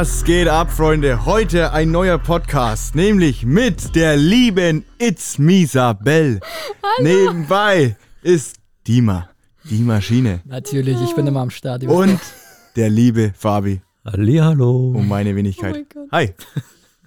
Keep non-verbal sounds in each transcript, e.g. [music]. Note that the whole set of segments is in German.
Was geht ab, Freunde? Heute ein neuer Podcast, nämlich mit der lieben It's Misabel. Nebenbei ist Dima, die Maschine. Natürlich, ich bin immer am Start. Und der liebe Fabi. Hallihallo. Um meine Wenigkeit. Oh mein Gott. Hi.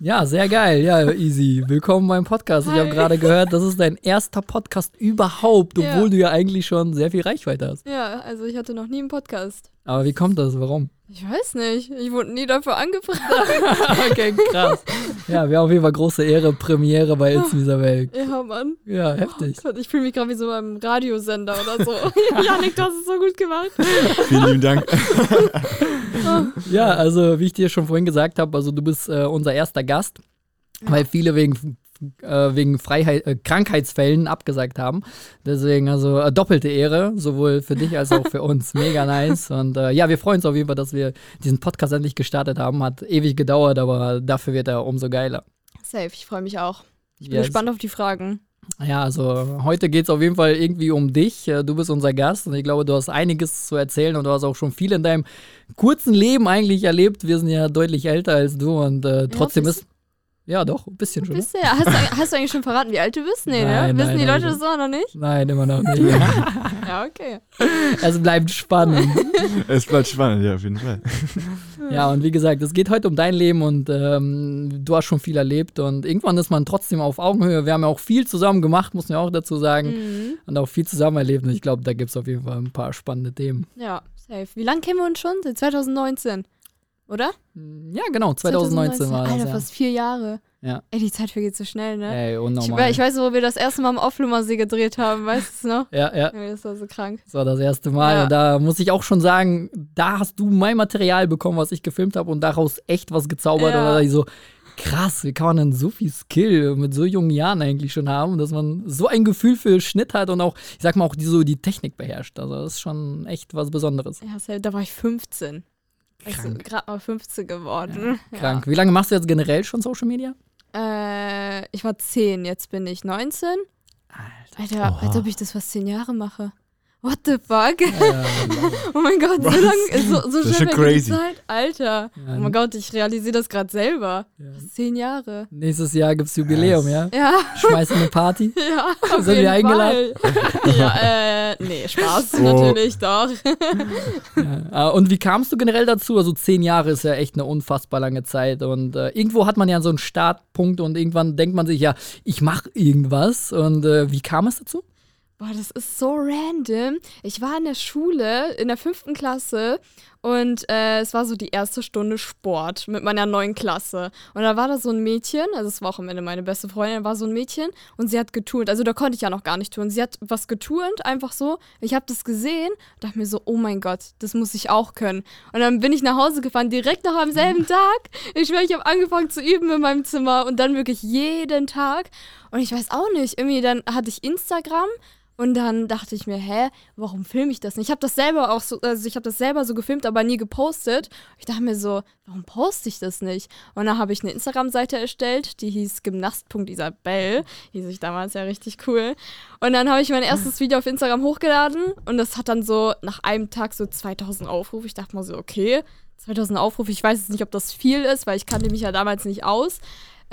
Ja, sehr geil. Ja, easy. Willkommen beim Podcast. Ich habe Hi. gerade gehört, das ist dein erster Podcast überhaupt, Ja. obwohl du ja eigentlich schon sehr viel Reichweite hast. Ja, also ich hatte noch nie einen Podcast. Aber wie kommt das? Warum? Ich weiß nicht. Ich wurde nie dafür angefragt. [laughs] okay, krass. Ja, wir haben auf jeden Fall große Ehre, Premiere bei It's Isabel. ja, Mann. Ja, heftig. Gott, ich fühle mich gerade wie so beim Radiosender oder so. [laughs] Janik, du hast es so gut gemacht. Vielen lieben Dank. Ja, also wie ich dir schon vorhin gesagt habe, also du bist äh, unser erster Gast, weil viele wegen äh, wegen Freiheit, äh, Krankheitsfällen abgesagt haben. Deswegen also äh, doppelte Ehre, sowohl für dich als auch für [laughs] uns. Mega nice. Und äh, ja, wir freuen uns auf jeden Fall, dass wir diesen Podcast endlich gestartet haben. Hat ewig gedauert, aber dafür wird er umso geiler. Safe, ich freue mich auch. Ich bin Yes. gespannt auf die Fragen. Ja, also heute geht es auf jeden Fall irgendwie um dich. Äh, Du bist unser Gast und ich glaube, du hast einiges zu erzählen und du hast auch schon viel in deinem kurzen Leben eigentlich erlebt. Wir sind ja deutlich älter als du und äh, trotzdem bist- ist. Ja, doch, ein bisschen schon. Ne? Bist du, hast, du, hast du eigentlich schon verraten, wie alt du bist? Nee, Nein, ne? Wissen nein, die nein. Leute das auch noch nicht? Nein, immer noch nicht. [laughs] Ja, [laughs] okay. es bleibt spannend. [laughs] Es bleibt spannend, ja, auf jeden Fall. Ja, und wie gesagt, es geht heute um dein Leben und ähm, du hast schon viel erlebt und irgendwann ist man trotzdem auf Augenhöhe. Wir haben ja auch viel zusammen gemacht, muss man auch dazu sagen, Mhm. und auch viel zusammen erlebt und ich glaube, da gibt es auf jeden Fall ein paar spannende Themen. Ja, safe. Wie lange kennen wir uns schon? Seit 2019. Oder? Ja, genau, 2019, war das. Alter, ja. fast vier Jahre. Ja. Ey, die Zeit vergeht so schnell, ne? Ey, Ich, unnormal. we- ich weiß, wo wir das erste Mal im Auflummersee gedreht haben, weißt du es noch? ja, ja, Ja, Das war so krank. das war das erste Mal. Ja. Und da muss ich auch schon sagen, da hast du mein Material bekommen, was ich gefilmt habe und daraus echt was gezaubert. Ja. Und da dachte ich so, krass, wie kann man denn so viel Skill mit so jungen Jahren eigentlich schon haben, dass man so ein Gefühl für Schnitt hat und auch, ich sag mal, auch die, so die Technik beherrscht. Also das ist schon echt was Besonderes. Ja, da war ich 15. Also gerade mal 15 geworden. Krank. Wie lange machst du jetzt generell schon Social Media? Ja. Äh, ich war 10, jetzt bin ich 19. Alter, als ob ich das fast 10 Jahre mache. What the fuck? Ja, [laughs] oh mein Gott, so Was? lange, so, so Das ist schnell schon vergeht die crazy. Zeit. Alter. Ja, Oh mein Gott, ich realisiere das gerade selber. ja. 10 Jahre. Nächstes Jahr gibt's Jubiläum, ja? Ja, Schmeißen eine Party. [laughs] ja. Auf Sind wir jeden eingeladen? Fall. [laughs] ja, äh, nee, Spaß, Oh. natürlich, doch. Und wie kamst du generell dazu? Also zehn Jahre ist ja echt eine unfassbar lange Zeit und äh, irgendwo hat man ja so einen Startpunkt und irgendwann denkt man sich ja, ich mache irgendwas und äh, wie kam es dazu? Boah, das ist so random. Ich war in der Schule in der fünften Klasse und äh, es war so die erste Stunde Sport mit meiner neuen Klasse. Und da war da so ein Mädchen, also es war auch am Ende meine beste Freundin, da war so ein Mädchen und sie hat geturnt. Also da konnte ich ja noch gar nicht turnen. Sie hat was geturnt, einfach so. Ich habe das gesehen und dachte mir so, oh mein Gott, das muss ich auch können. Und dann bin ich nach Hause gefahren, direkt noch am selben [laughs] Tag. Ich schwöre, ich habe angefangen zu üben in meinem Zimmer und dann wirklich jeden Tag. Und ich weiß auch nicht, irgendwie dann hatte ich Instagram und dann dachte ich mir, hä, warum filme ich das nicht? Ich habe das selber auch so, also ich habe das selber so gefilmt, aber nie gepostet. Ich dachte mir so, warum poste ich das nicht? Und dann habe ich eine Instagram-Seite erstellt, die hieß gymnast.isabel. Hieß ich damals ja richtig cool. Und dann habe ich mein erstes Video auf Instagram hochgeladen und das hat dann so nach einem Tag so 2000 Aufrufe. Ich dachte mal so, okay, 2000 Aufrufe, ich weiß jetzt nicht, ob das viel ist, weil ich kannte mich ja damals nicht aus.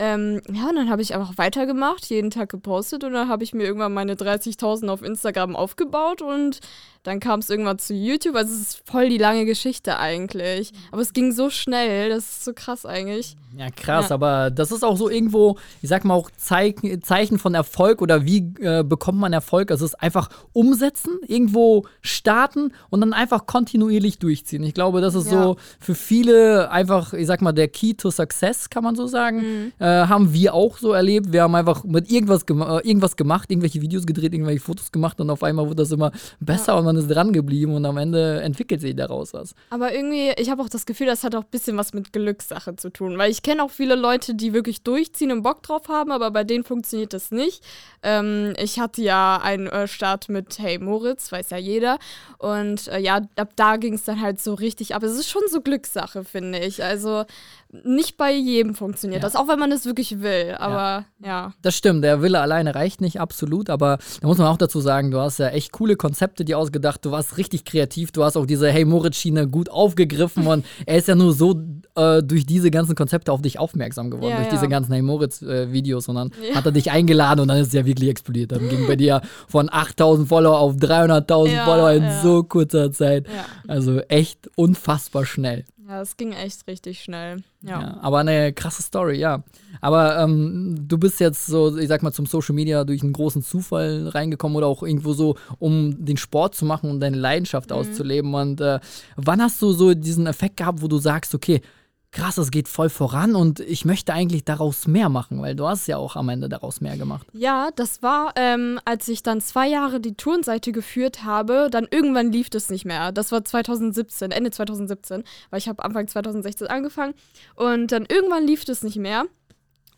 Ähm, ja, und dann habe ich einfach weitergemacht, jeden Tag gepostet und dann habe ich mir irgendwann meine 30.000 auf Instagram aufgebaut und dann kam es irgendwann zu YouTube. Also es ist voll die lange Geschichte eigentlich. Aber es ging so schnell, das ist so krass eigentlich. Ja, krass, Ja. aber das ist auch so irgendwo, ich sag mal auch Zeig Zeichen von Erfolg oder wie äh, bekommt man Erfolg? Also es ist einfach umsetzen, irgendwo starten und dann einfach kontinuierlich durchziehen. Ich glaube, das ist Ja. so für viele einfach, ich sag mal, der Key to Success, kann man so sagen. Äh, haben wir auch so erlebt. Wir haben einfach mit irgendwas, gem äh, irgendwas gemacht, irgendwelche Videos gedreht, irgendwelche Fotos gemacht und auf einmal wurde das immer besser und man ist dran geblieben und am Ende entwickelt sich daraus was. Aber irgendwie, ich habe auch das Gefühl, das hat auch ein bisschen was mit Glückssache zu tun. Weil ich kenne auch viele Leute, die wirklich durchziehen und Bock drauf haben, aber bei denen funktioniert das nicht. Ähm, ich hatte ja einen äh, Start mit Hey Moritz, weiß ja jeder. Und äh, ja, ab da ging es dann halt so richtig ab. Es ist schon so Glückssache, finde ich. Also nicht bei jedem funktioniert Ja. das, auch wenn man es wirklich will. Aber ja. Das stimmt, der Wille alleine reicht nicht, absolut, aber da muss man auch dazu sagen, du hast ja echt coole Konzepte dir ausgedacht, du warst richtig kreativ, du hast auch diese Hey Moritz-Schiene gut aufgegriffen und [laughs] er ist ja nur so äh, durch diese ganzen Konzepte auf dich aufmerksam geworden, Ja, durch ja. diese ganzen Hey Moritz-Videos. und dann Ja. hat er dich eingeladen und dann ist es ja wirklich explodiert. Dann ging bei dir von 8000 Follower auf 300.000 Ja, Follower in ja. so kurzer Zeit. Ja. Also echt unfassbar schnell. Ja, es ging echt richtig schnell. Ja. Ja. aber eine krasse Story, ja. Aber ähm, du bist jetzt so, ich sag mal, zum Social Media durch einen großen Zufall reingekommen oder auch irgendwo so, um den Sport zu machen und deine Leidenschaft auszuleben. Und äh, wann hast du so diesen Effekt gehabt, wo du sagst, okay, krass, es geht voll voran und ich möchte eigentlich daraus mehr machen, weil du hast ja auch am Ende daraus mehr gemacht. Ja, das war, ähm, als ich dann zwei Jahre die Turnseite geführt habe, dann irgendwann lief das nicht mehr. Das war 2017, Ende 2017, weil ich habe Anfang 2016 angefangen und dann irgendwann lief das nicht mehr.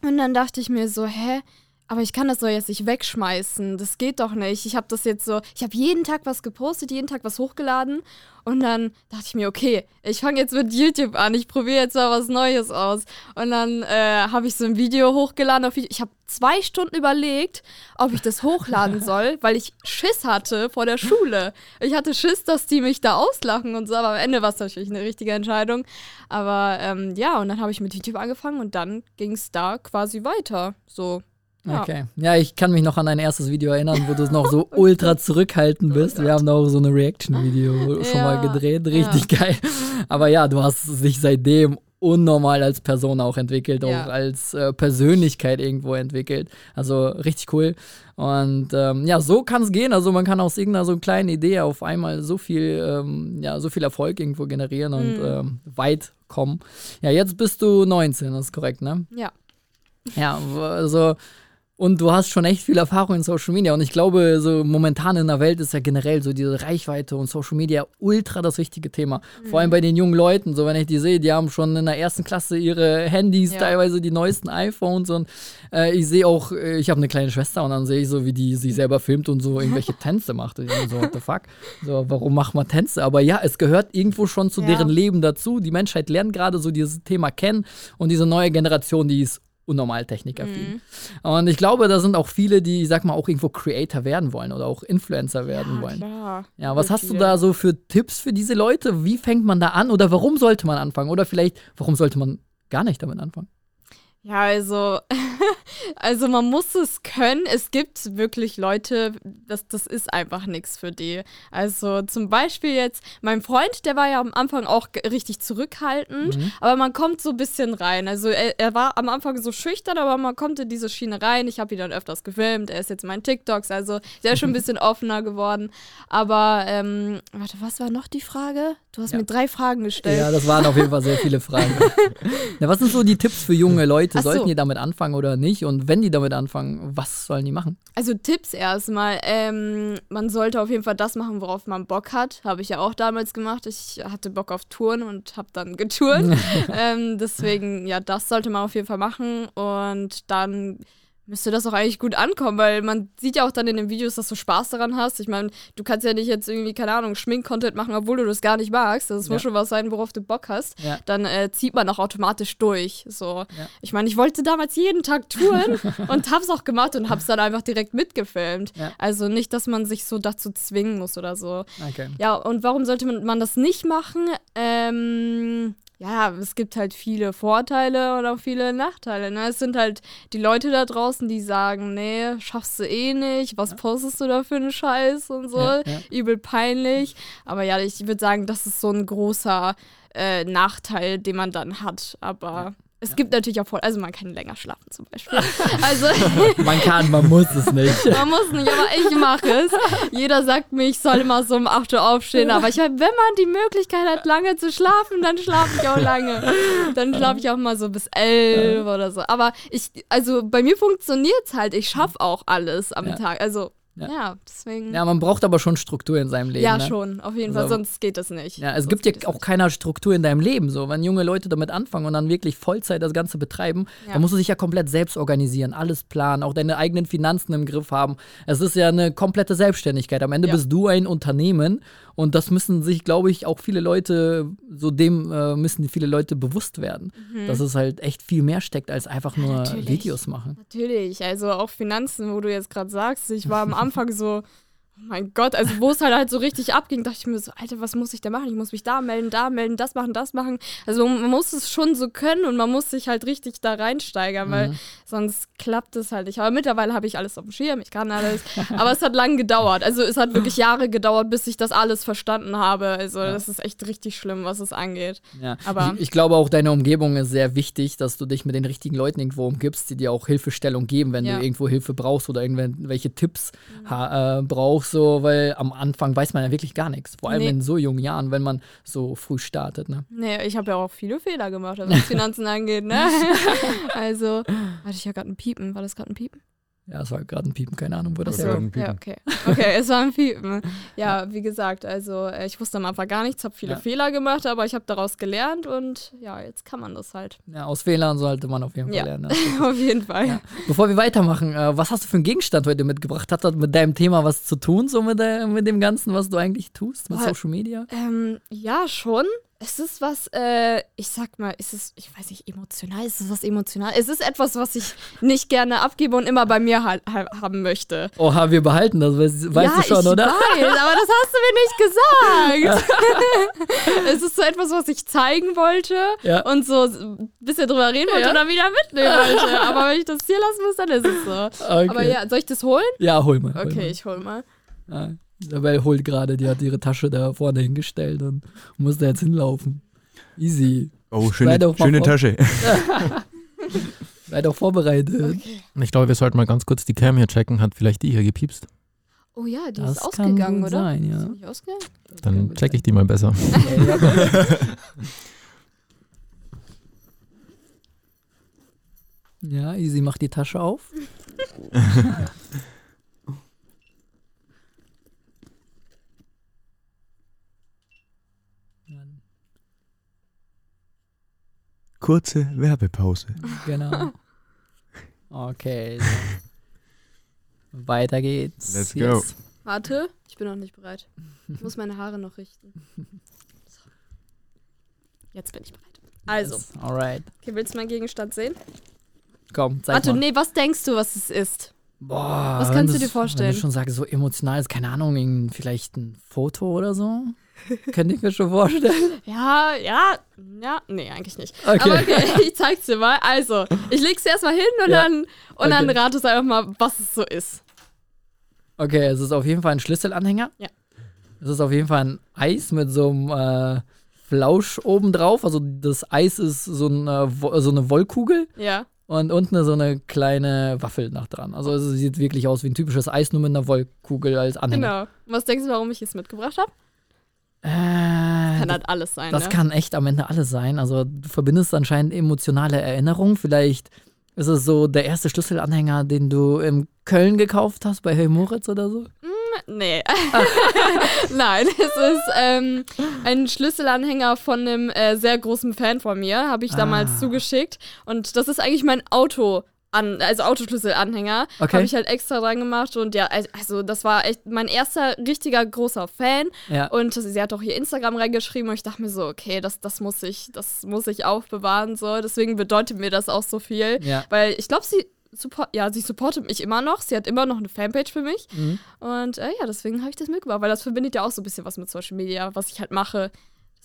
Und dann dachte ich mir so, hä? Aber ich kann das doch jetzt nicht wegschmeißen. Das geht doch nicht. Ich habe das jetzt so, ich habe jeden Tag was gepostet, jeden Tag was hochgeladen. Und dann dachte ich mir, okay, ich fange jetzt mit YouTube an. Ich probiere jetzt mal was Neues aus. Und dann äh, habe ich so ein Video hochgeladen. Auf. Ich habe zwei Stunden überlegt, ob ich das hochladen [laughs] soll, weil ich Schiss hatte vor der Schule. Ich hatte Schiss, dass die mich da auslachen und so. Aber am Ende war es natürlich eine richtige Entscheidung. Aber ähm, ja, und dann habe ich mit YouTube angefangen und dann ging es da quasi weiter. So. Ja. Okay. Ja, ich kann mich noch an dein erstes Video erinnern, wo du noch so [laughs] ultra zurückhaltend bist. Wir haben da auch so eine Reaction-Video [laughs] schon mal Ja, gedreht. Richtig geil. Aber ja, du hast dich seitdem unnormal als Person auch entwickelt, Ja. auch als äh, Persönlichkeit irgendwo entwickelt. Also richtig cool. Und ähm, ja, so kann es gehen. Also man kann aus irgendeiner so kleinen Idee auf einmal so viel, ähm, ja, so viel Erfolg irgendwo generieren und Mhm. ähm, weit kommen. Ja, jetzt bist du 19, das ist korrekt, ne? Ja. Ja, also und du hast schon echt viel Erfahrung in Social Media und ich glaube, so momentan in der Welt ist ja generell so diese Reichweite und Social Media ultra das wichtige Thema. Vor allem bei den jungen Leuten, so wenn ich die sehe, die haben schon in der ersten Klasse ihre Handys, Ja. teilweise die neuesten iPhones und äh, ich sehe auch, äh, ich habe eine kleine Schwester und dann sehe ich so, wie die sie selber filmt und so irgendwelche [laughs] Tänze macht. Und ich so, what the fuck? So, warum macht man Tänze? Aber ja, es gehört irgendwo schon zu Ja. deren Leben dazu. Die Menschheit lernt gerade so dieses Thema kennen und diese neue Generation, die ist unnormal technikaffin. Und ich glaube, da sind auch viele, die, ich sag mal, auch irgendwo Creator werden wollen oder auch Influencer werden Ja, wollen. klar. Ja, was hast du da so für Tipps für diese Leute? Wie fängt man da an oder warum sollte man anfangen? Oder vielleicht, warum sollte man gar nicht damit anfangen? Ja, also, [laughs] also man muss es können. Es gibt wirklich Leute, das, das ist einfach nichts für die. Also zum Beispiel jetzt, mein Freund, der war ja am Anfang auch richtig zurückhaltend, Mhm. aber man kommt so ein bisschen rein. Also er, er war am Anfang so schüchtern, aber man kommt in diese Schiene rein. Ich habe ihn dann öfters gefilmt, er ist jetzt in meinen TikToks, also der ist schon ein [laughs] bisschen offener geworden. Aber, ähm, warte, was war noch die Frage? Du hast Ja. mir drei Fragen gestellt. Ja, das waren auf jeden Fall sehr viele Fragen. [laughs] ja, was sind so die Tipps für junge Leute? Ach so. Sollten die damit anfangen oder nicht? Und wenn die damit anfangen, was sollen die machen? Also Tipps erstmal. Ähm, man sollte auf jeden Fall das machen, worauf man Bock hat. Habe ich ja auch damals gemacht. Ich hatte Bock auf Touren und habe dann getourt. [laughs] ähm, deswegen, ja, das sollte man auf jeden Fall machen. Und dann müsste das auch eigentlich gut ankommen, weil man sieht ja auch dann in den Videos, dass du Spaß daran hast. Ich meine, du kannst ja nicht jetzt irgendwie, keine Ahnung, Schmink-Content machen, obwohl du das gar nicht magst. Das Ja. muss schon was sein, worauf du Bock hast. Ja. Dann äh, zieht man auch automatisch durch. So. Ja. Ich meine, ich wollte damals jeden Tag touren [laughs] und hab's auch gemacht und hab's dann einfach direkt mitgefilmt. Also nicht, dass man sich so dazu zwingen muss oder so. Okay. Ja, und warum sollte man, man das nicht machen? Ähm, ja, es gibt halt viele Vorteile und auch viele Nachteile. Ne? Es sind halt die Leute da draußen, die sagen, nee, schaffst du eh nicht, was postest du da für einen Scheiß und so. Ja, ja. Übel peinlich. Aber ja, ich würde sagen, das ist so ein großer äh, Nachteil, den man dann hat. Aber es gibt natürlich auch Vorteile. Also man kann länger schlafen zum Beispiel. [laughs] also [laughs] Man kann, man muss es nicht. man muss nicht, aber ich mache es. Jeder sagt mir, ich soll immer so um 8 Uhr aufstehen. Aber ich hab, wenn man die Möglichkeit hat, lange zu schlafen, dann schlafe ich auch lange. Dann schlafe ich auch mal so bis 11 oder so. Aber ich, also bei mir funktioniert es halt. Ich schaffe auch alles am Ja. Tag. Also, Ja. ja, deswegen. Ja, man braucht aber schon Struktur in seinem Leben. Ja, ne? schon, auf jeden Fall, Also- sonst geht das nicht. Ja, es Sonst gibt ja auch nicht. keine Struktur in deinem Leben. So, wenn junge Leute damit anfangen und dann wirklich Vollzeit das Ganze betreiben, Ja. dann musst du dich ja komplett selbst organisieren, alles planen, auch deine eigenen Finanzen im Griff haben. Es ist ja eine komplette Selbstständigkeit. Am Ende Ja. bist du ein Unternehmen und das müssen sich, glaube ich, auch viele Leute, so dem äh, müssen viele Leute bewusst werden, dass es halt echt viel mehr steckt als einfach nur Mhm. natürlich. Videos machen. Natürlich, also auch Finanzen, wo du jetzt gerade sagst. Ich war am Anfang so, mein Gott, also wo es halt halt so richtig abging, dachte ich mir so, Alter, was muss ich da machen? Ich muss mich da melden, da melden, das machen, das machen. Also man muss es schon so können und man muss sich halt richtig da reinsteigern, mhm. weil sonst klappt es halt nicht. Aber mittlerweile habe ich alles auf dem Schirm, ich kann alles. Aber es hat lange gedauert. Also es hat wirklich Jahre gedauert, bis ich das alles verstanden habe. Also ja. das ist echt richtig schlimm, was es angeht. Ja. Aber ich, ich glaube auch, deine Umgebung ist sehr wichtig, dass du dich mit den richtigen Leuten irgendwo umgibst, die dir auch Hilfestellung geben, wenn ja. du irgendwo Hilfe brauchst oder irgendwelche Tipps mhm. äh, brauchst so, weil am Anfang weiß man ja wirklich gar nichts. Vor allem nee. in so jungen Jahren, wenn man so früh startet. Ne? Nee, ich habe ja auch viele Fehler gemacht, was [laughs] Finanzen angeht. Ne? [laughs] also, hatte ich ja gerade ein Piepen. War das gerade ein Piepen? Ja, es war gerade ein Piepen, keine Ahnung, wo das herkommt. Ja, okay. Okay, es war ein Piepen. Ja, wie gesagt, also äh, ich wusste am Anfang gar nichts, habe viele ja. Fehler gemacht, aber ich habe daraus gelernt und ja, jetzt kann man das halt. Ja, aus Fehlern sollte man auf jeden Fall ja. lernen. [laughs] auf jeden Fall. Ja. Bevor wir weitermachen, äh, was hast du für einen Gegenstand heute mitgebracht? Hat das mit deinem Thema was zu tun, so mit, der, mit dem Ganzen, was du eigentlich tust, mit Boah, Social Media? Ähm, ja, schon. Es ist was, äh, ich sag mal, ist es, ich weiß nicht, emotional? Ist es was emotional? Es ist etwas, was ich nicht gerne abgebe und immer bei mir halt, halt haben möchte. Oha, wir behalten das, weißt, weißt ja, du schon, ich oder? Weiß, [laughs] aber das hast du mir nicht gesagt. [laughs] es ist so etwas, was ich zeigen wollte ja. und so ein bisschen drüber reden wollte ja. und dann wieder mitnehmen wollte. [laughs] Aber wenn ich das hier lassen muss, dann ist es so. Okay. Aber ja, soll ich das holen? Ja, hol mal. Okay, hol mal. ich hol mal. Ja. Isabel holt gerade, die hat ihre Tasche da vorne hingestellt und muss da jetzt hinlaufen. Easy. Oh, schöne, schöne Tasche. [laughs] Sei doch vorbereitet. Okay. Ich glaube, wir sollten mal ganz kurz die Cam hier checken. Hat vielleicht die hier gepiepst? Oh ja, die das ist ausgegangen, oder? Sein, ja. Ist nicht ausgegangen? Dann check ich die mal besser. [laughs] ja, Easy macht die Tasche auf. [laughs] Kurze Werbepause. Genau. [laughs] Okay. So. Weiter geht's. Let's go. Yes. Warte, ich bin noch nicht bereit. Ich muss meine Haare noch richten. So. Jetzt bin ich bereit. Also. Yes. Alright. Okay, willst du meinen Gegenstand sehen? Komm, zeig Warte, mal. nee, was denkst du, was es ist? Boah. Was kannst du dir vorstellen? Wenn du schon sagst, so emotional ist, keine Ahnung, vielleicht ein Foto oder so? [laughs] Könnte ich mir schon vorstellen. Ja, ja, ja, nee, eigentlich nicht. Okay. Aber okay, [laughs] ich zeig's dir mal. Also, ich leg's dir erstmal hin und ja. dann und okay. dann ratest einfach mal, was es so ist. Okay, es ist auf jeden Fall ein Schlüsselanhänger. Ja. Es ist auf jeden Fall ein Eis mit so einem äh, Flausch oben drauf. Also das Eis ist so eine, so eine Wollkugel. Ja. Und unten so eine kleine Waffel nach dran. Also es sieht wirklich aus wie ein typisches Eis, nur mit einer Wollkugel als Anhänger. Genau. Was denkst du, warum ich es mitgebracht habe? Äh, das kann halt alles sein. Das ne? kann echt am Ende alles sein. Also du verbindest anscheinend emotionale Erinnerungen. Vielleicht ist es so der erste Schlüsselanhänger, den du in Köln gekauft hast bei Hey Moritz oder so? Mm, nee. [laughs] Nein, es ist ähm, ein Schlüsselanhänger von einem äh, sehr großen Fan von mir, habe ich damals ah. zugeschickt. Und das ist eigentlich mein Auto an, also Autoschlüsselanhänger, okay. habe ich halt extra dran gemacht und ja, also das war echt mein erster richtiger großer Fan ja. und sie hat auch ihr Instagram reingeschrieben und ich dachte mir so, okay, das, das muss ich, das muss ich aufbewahren so, deswegen bedeutet mir das auch so viel, ja. weil ich glaube, sie Support, ja, sie supportet mich immer noch. Sie hat immer noch eine Fanpage für mich. Mhm. Und äh, ja, deswegen habe ich das mitgebracht, weil das verbindet ja auch so ein bisschen was mit Social Media, was ich halt mache.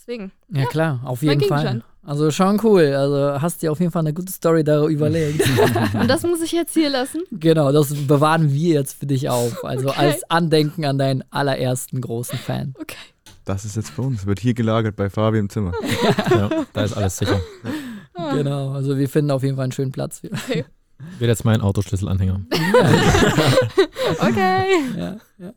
Deswegen. Ja, ja klar, auf jeden Fall. Also schon cool. Also hast dir auf jeden Fall eine gute Story darüber überlegt. [laughs] Und das muss ich jetzt hier lassen? Genau, das bewahren wir jetzt für dich auf. Also okay. als Andenken an deinen allerersten großen Fan. Okay. Das ist jetzt für uns. Wird hier gelagert bei Fabi im Zimmer. [laughs] ja, da ist alles sicher. Genau, also wir finden auf jeden Fall einen schönen Platz. Okay. Wird jetzt mein Autoschlüsselanhänger. [laughs] okay. [laughs] Ja, ja.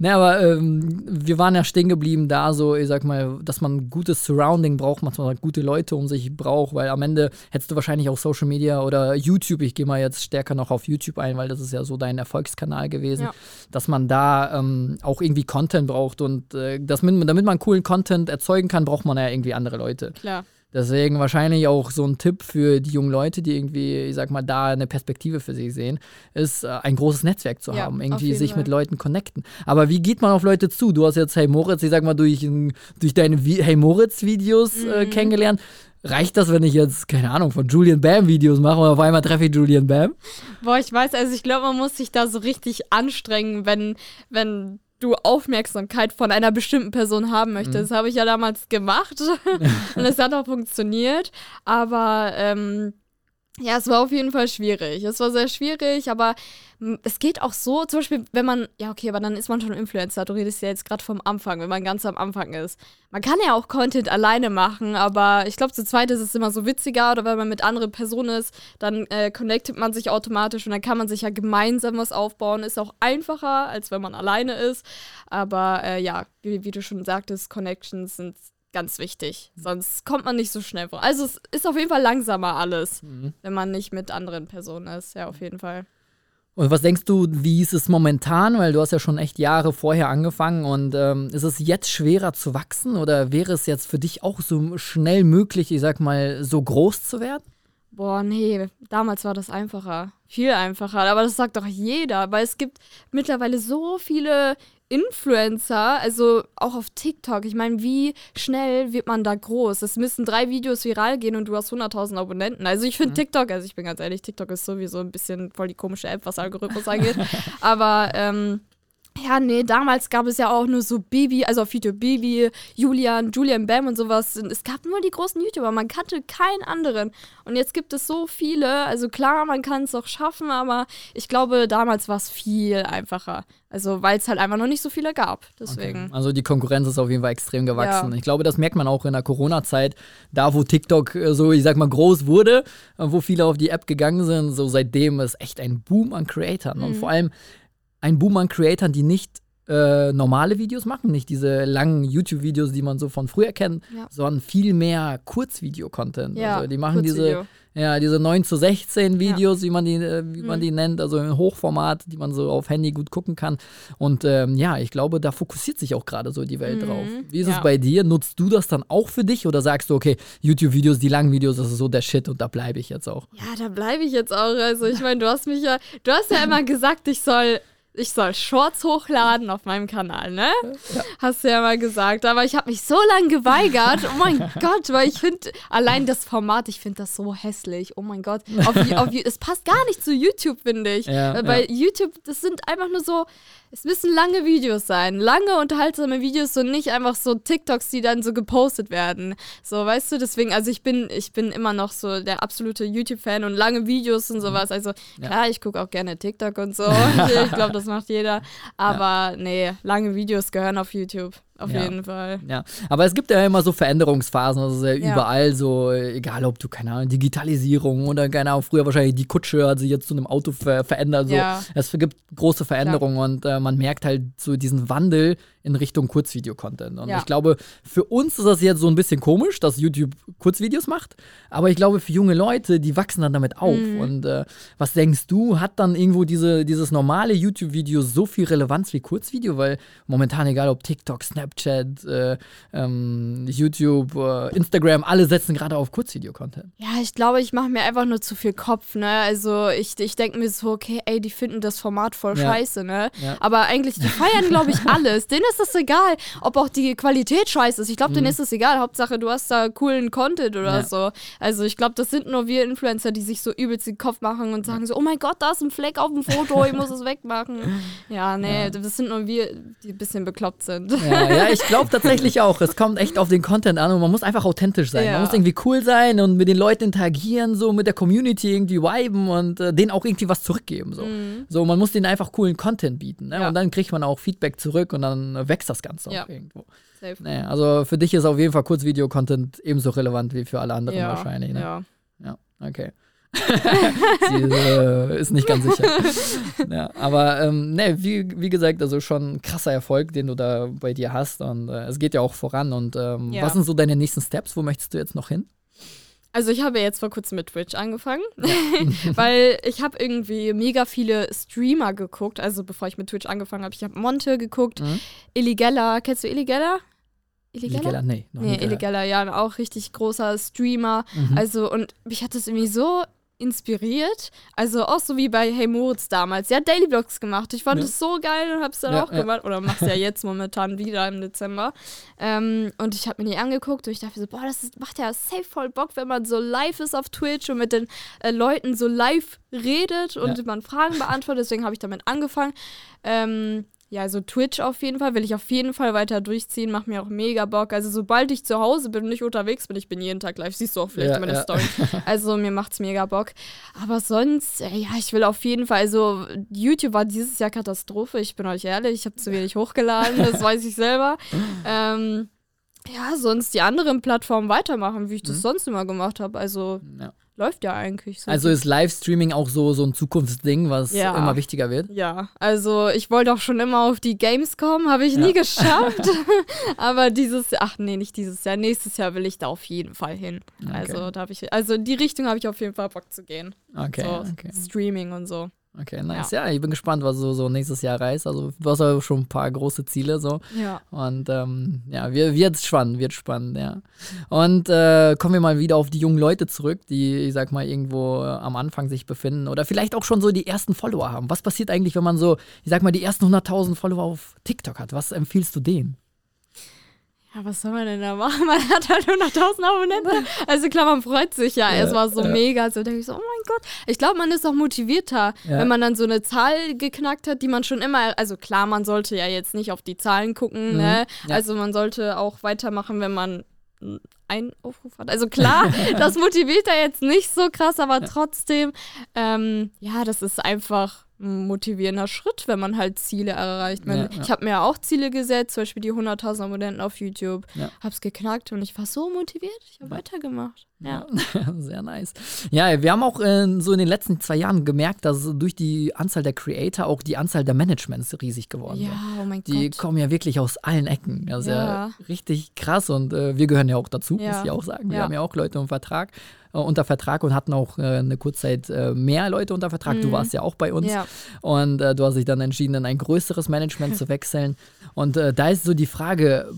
Ne, aber ähm, wir waren ja stehen geblieben da, so, ich sag mal, dass man gutes Surrounding braucht, dass man gute Leute um sich braucht, weil am Ende hättest du wahrscheinlich auch Social Media oder YouTube, ich gehe mal jetzt stärker noch auf YouTube ein, weil das ist ja so dein Erfolgskanal gewesen, ja. dass man da ähm, auch irgendwie Content braucht und äh, das, damit man coolen Content erzeugen kann, braucht man ja irgendwie andere Leute. Klar. Deswegen wahrscheinlich auch so ein Tipp für die jungen Leute, die irgendwie, ich sag mal, da eine Perspektive für sich sehen, ist äh, ein großes Netzwerk zu ja, haben, irgendwie sich Fall. mit Leuten connecten. Aber wie geht man auf Leute zu? Du hast jetzt Hey Moritz, ich sag mal, durch, durch deine Vi Hey Moritz-Videos äh, mhm. kennengelernt. Reicht das, wenn ich jetzt, keine Ahnung, von Julian Bam Videos mache und auf einmal treffe ich Julian Bam? Boah, ich weiß, also ich glaube, man muss sich da so richtig anstrengen, wenn, wenn du Aufmerksamkeit von einer bestimmten Person haben möchtest. Mhm. Das habe ich ja damals gemacht [laughs] und es hat auch funktioniert. Aber ähm, ja, es war auf jeden Fall schwierig. Es war sehr schwierig, aber m, es geht auch so, zum Beispiel, wenn man, ja, okay, aber dann ist man schon Influencer. Du redest ja jetzt gerade vom Anfang, wenn man ganz am Anfang ist. Man kann ja auch Content alleine machen, aber ich glaube, zu zweit ist es immer so witziger oder wenn man mit anderen Personen ist, dann äh, connectet man sich automatisch und dann kann man sich ja gemeinsam was aufbauen. Ist auch einfacher, als wenn man alleine ist. Aber äh, ja, wie, wie du schon sagtest, Connections sind ganz wichtig. Sonst kommt man nicht so schnell vor. Also es ist auf jeden Fall langsamer alles, Mhm. wenn man nicht mit anderen Personen ist. Ja, auf jeden Fall. Und was denkst du, wie ist es momentan? Weil du hast ja schon echt Jahre vorher angefangen und ähm, ist es jetzt schwerer zu wachsen oder wäre es jetzt für dich auch so schnell möglich, ich sag mal, so groß zu werden? Boah, nee, damals war das einfacher. Viel einfacher. Aber das sagt doch jeder, weil es gibt mittlerweile so viele Influencer, also auch auf TikTok. Ich meine, wie schnell wird man da groß? Es müssen drei Videos viral gehen und du hast 100.000 Abonnenten. Also ich finde TikTok, also ich bin ganz ehrlich, TikTok ist sowieso ein bisschen voll die komische App, was Algorithmus angeht. [laughs] Aber ähm, ja, nee, damals gab es ja auch nur so Bibi, also auf YouTube Bibi, Julian, Julian Bam und sowas. Und Es gab nur die großen YouTuber, man kannte keinen anderen. Und jetzt gibt es so viele. Also klar, man kann es auch schaffen, aber ich glaube, damals war es viel einfacher. Also weil es halt einfach noch nicht so viele gab. Deswegen. Also die Konkurrenz ist auf jeden Fall extrem gewachsen. Ja. Ich glaube, das merkt man auch in der Corona-Zeit, da wo TikTok äh, so, ich sag mal, groß wurde, äh, wo viele auf die App gegangen sind, so seitdem ist echt ein Boom an Creatoren. Und Mhm. vor allem ein Boom an Creatoren, die nicht äh, normale Videos machen, nicht diese langen YouTube-Videos, die man so von früher kennt, Ja. sondern viel mehr Kurzvideo-Content. Ja, also die machen diese, ja, diese 9 zu 16 Videos, wie man die, äh, wie man Mhm. die nennt, also im Hochformat, die man so auf Handy gut gucken kann. Und ähm, ja, ich glaube, da fokussiert sich auch gerade so die Welt Mhm, drauf. Wie ist es ja. bei dir? Nutzt du das dann auch für dich oder sagst du, okay, YouTube-Videos, die langen Videos, das ist so der Shit und da bleibe ich jetzt auch? Ja, da bleibe ich jetzt auch. Also ich [laughs] meine, du hast mich ja, du hast ja immer gesagt, ich soll, ich soll Shorts hochladen auf meinem Kanal, ne? Hast du ja mal gesagt. Aber ich habe mich so lange geweigert. Oh mein [laughs] Gott, weil ich finde, allein das Format, ich finde das so hässlich. Oh mein Gott. Auf, [laughs] auf, es passt gar nicht zu YouTube, finde ich. Ja, Weil bei YouTube, das sind einfach nur so, es müssen lange Videos sein. Lange, unterhaltsame Videos und nicht einfach so TikToks, die dann so gepostet werden. So, weißt du, deswegen, also ich bin, ich bin immer noch so der absolute YouTube-Fan und lange Videos und sowas. Also klar, ich gucke auch gerne TikTok und so. [laughs] ich ich glaube, das macht jeder. Aber nee, lange Videos gehören auf YouTube. Auf Ja. jeden Fall. Ja, aber es gibt ja immer so Veränderungsphasen, also ja Ja. überall so, egal ob du, keine Ahnung, Digitalisierung oder, keine Ahnung, früher wahrscheinlich die Kutsche hat sich jetzt zu einem Auto ver verändert, so. Es gibt große Veränderungen und äh, man merkt halt so diesen Wandel in Richtung Kurzvideo-Content. Und ich glaube, für uns ist das jetzt so ein bisschen komisch, dass YouTube Kurzvideos macht, aber ich glaube, für junge Leute, die wachsen dann damit auf. Mhm. Und äh, was denkst du, hat dann irgendwo diese, dieses normale YouTube-Video so viel Relevanz wie Kurzvideo? Weil momentan, egal ob TikTok, Snapchat, äh, ähm, YouTube, äh, Instagram, alle setzen gerade auf Kurzvideo-Content. Ja, ich glaube, ich mache mir einfach nur zu viel Kopf, ne? Also ich, ich denke mir so, okay, ey, die finden das Format voll Ja. scheiße, ne? Ja. Aber eigentlich, die feiern, glaube ich, [laughs] alles. Denen ist das egal, ob auch die Qualität scheiße ist. Ich glaube, denen ist das egal. Hauptsache, du hast da coolen Content oder Mhm. Ja. so. Also ich glaube, das sind nur wir Influencer, die sich so übelst den Kopf machen und sagen so, oh mein Gott, da ist ein Fleck auf dem Foto, ich muss es wegmachen. [laughs] Ja, nee, das sind nur wir, die ein bisschen bekloppt sind. Ja, ja ich glaube tatsächlich auch. Es kommt echt auf den Content an und man muss einfach authentisch sein. Ja. Man muss irgendwie cool sein und mit den Leuten interagieren, so mit der Community irgendwie viben und äh, denen auch irgendwie was zurückgeben. So. so, man muss denen einfach coolen Content bieten. Ne? Mhm. Ja. Und dann kriegt man auch Feedback zurück und dann äh, wächst das Ganze Ja. auch irgendwo. Nee, also für dich ist auf jeden Fall Kurzvideo-Content ebenso relevant wie für alle anderen wahrscheinlich. Ne? ja. Ja, okay. [laughs] Sie äh, ist nicht ganz sicher. [laughs] ja, aber ähm, ne, wie, wie gesagt, also schon ein krasser Erfolg, den du da bei dir hast. Und äh, es geht ja auch voran. Und ähm, Ja. was sind so deine nächsten Steps? Wo möchtest du jetzt noch hin? Also ich habe jetzt vor kurzem mit Twitch angefangen, [laughs] weil ich habe irgendwie mega viele Streamer geguckt. Also bevor ich mit Twitch angefangen habe, ich habe Monte geguckt, Mhm. Illigella, kennst du Illigella? Illegaler? Nee, noch Nee. Illigella, ja, auch richtig großer Streamer. Mhm. Also und mich hat das irgendwie so inspiriert. Also auch so wie bei Hey Moritz damals. Sie hat Daily Vlogs gemacht. Ich fand Ja. es so geil und habe es dann Ja, auch ja. gemacht. Oder mach's ja [laughs] jetzt momentan wieder im Dezember. Ähm, und ich habe mir die angeguckt und ich dachte so, boah, das ist, macht ja safe voll Bock, wenn man so live ist auf Twitch und mit den äh, Leuten so live redet und Ja. man Fragen beantwortet. Deswegen habe ich damit angefangen. Ähm, ja, also Twitch auf jeden Fall, will ich auf jeden Fall weiter durchziehen, macht mir auch mega Bock. Also sobald ich zu Hause bin und nicht unterwegs bin, ich bin jeden Tag live, siehst du auch vielleicht Ja, in meiner ja. Story. [laughs] Also mir macht's mega Bock. Aber sonst, äh, ja, ich will auf jeden Fall, also YouTube war dieses Jahr Katastrophe, ich bin euch ehrlich, ich habe zu wenig hochgeladen, [laughs] das weiß ich selber. Ähm, ja, sonst die anderen Plattformen weitermachen, wie ich das sonst immer gemacht habe. Also Ja. Läuft ja eigentlich. So Also ist Livestreaming auch so, so ein Zukunftsding, was Ja. immer wichtiger wird? Ja, also ich wollte auch schon immer auf die Gamescom, habe ich nie geschafft. [laughs] [laughs] Aber dieses, ach nee, nicht dieses Jahr, nächstes Jahr will ich da auf jeden Fall hin. Also da habe ich, also in die Richtung habe ich auf jeden Fall Bock zu gehen. Okay, so okay. Streaming und so. Okay, nice. Ja. ich bin gespannt, was du so nächstes Jahr reißt. Also du hast ja schon ein paar große Ziele so. Ja. Und ähm, ja, wir, wird spannend, wird spannend, ja. Und äh, kommen wir mal wieder auf die jungen Leute zurück, die, ich sag mal, irgendwo äh, am Anfang sich befinden oder vielleicht auch schon so die ersten Follower haben. Was passiert eigentlich, wenn man so, ich sag mal, die ersten 100.000 Follower auf TikTok hat? Was empfiehlst du denen? Ja, was soll man denn da machen? [laughs] Man hat halt 100.000 Abonnenten. [laughs] Also klar, man freut sich ja. Es war so mega. So denke ich so, oh mein Gott. Ich glaube, man ist auch motivierter, Ja. wenn man dann so eine Zahl geknackt hat, die man schon immer. Also klar, man sollte ja jetzt nicht auf die Zahlen gucken. Ne? Ja. Also man sollte auch weitermachen, wenn man einen Aufruf hat. Also klar, [laughs] das motiviert ja jetzt nicht so krass, aber trotzdem, ähm, ja, das ist einfach ein motivierender Schritt, wenn man halt Ziele erreicht. Wenn, Ja, ja. Ich habe mir auch Ziele gesetzt, zum Beispiel die 100.000 Abonnenten auf YouTube. Ja. Hab's geknackt und ich war so motiviert. Ich habe weitergemacht. Ja. [laughs] Sehr nice. Ja, wir haben auch äh, so in den letzten zwei Jahren gemerkt, dass durch die Anzahl der Creator auch die Anzahl der Managements riesig geworden Ja, sind. oh mein Die Gott. kommen ja wirklich aus allen Ecken. Das ist ja, Ja. richtig krass und äh, wir gehören ja auch dazu, Ja. muss ich auch sagen. Wir haben ja auch Leute unter Vertrag, äh, unter Vertrag und hatten auch äh, eine Kurzzeit äh, mehr Leute unter Vertrag. Du warst ja auch bei uns Mhm. Ja. und du hast dich dann entschieden, in ein größeres Management zu wechseln. Und da ist so die Frage,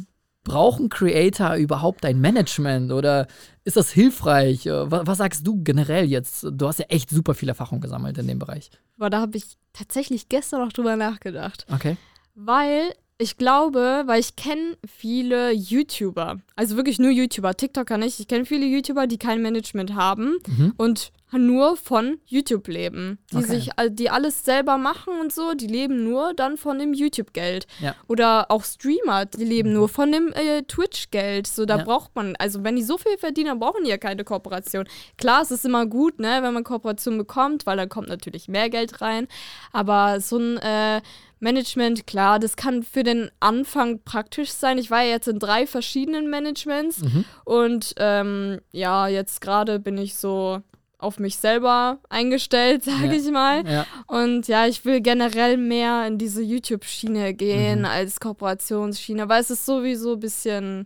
brauchen Creator überhaupt ein Management oder ist das hilfreich? Äh, wa- was sagst du generell jetzt? Du hast ja echt super viel Erfahrung gesammelt in dem Bereich. Aber da habe ich tatsächlich gestern noch drüber nachgedacht. Okay. Weil ich glaube, weil ich kenne viele YouTuber, also wirklich nur YouTuber, TikToker nicht. Ich kenne viele YouTuber, die kein Management haben Mhm. und nur von YouTube leben. Die Okay. sich, die alles selber machen und so, die leben nur dann von dem YouTube-Geld. Ja. Oder auch Streamer, die leben nur von dem äh, Twitch-Geld. So, da Ja. braucht man, also wenn die so viel verdienen, dann brauchen die ja keine Kooperation. Klar, es ist immer gut, ne, wenn man Kooperation bekommt, weil dann kommt natürlich mehr Geld rein. Aber so ein äh, Management, klar, das kann für den Anfang praktisch sein. Ich war ja jetzt in drei verschiedenen Managements und ähm, ja, jetzt gerade bin ich so auf mich selber eingestellt, [laughs] sage Ja. ich mal. Ja. Und ja, ich will generell mehr in diese YouTube-Schiene gehen als Kooperationsschiene, weil es ist sowieso ein bisschen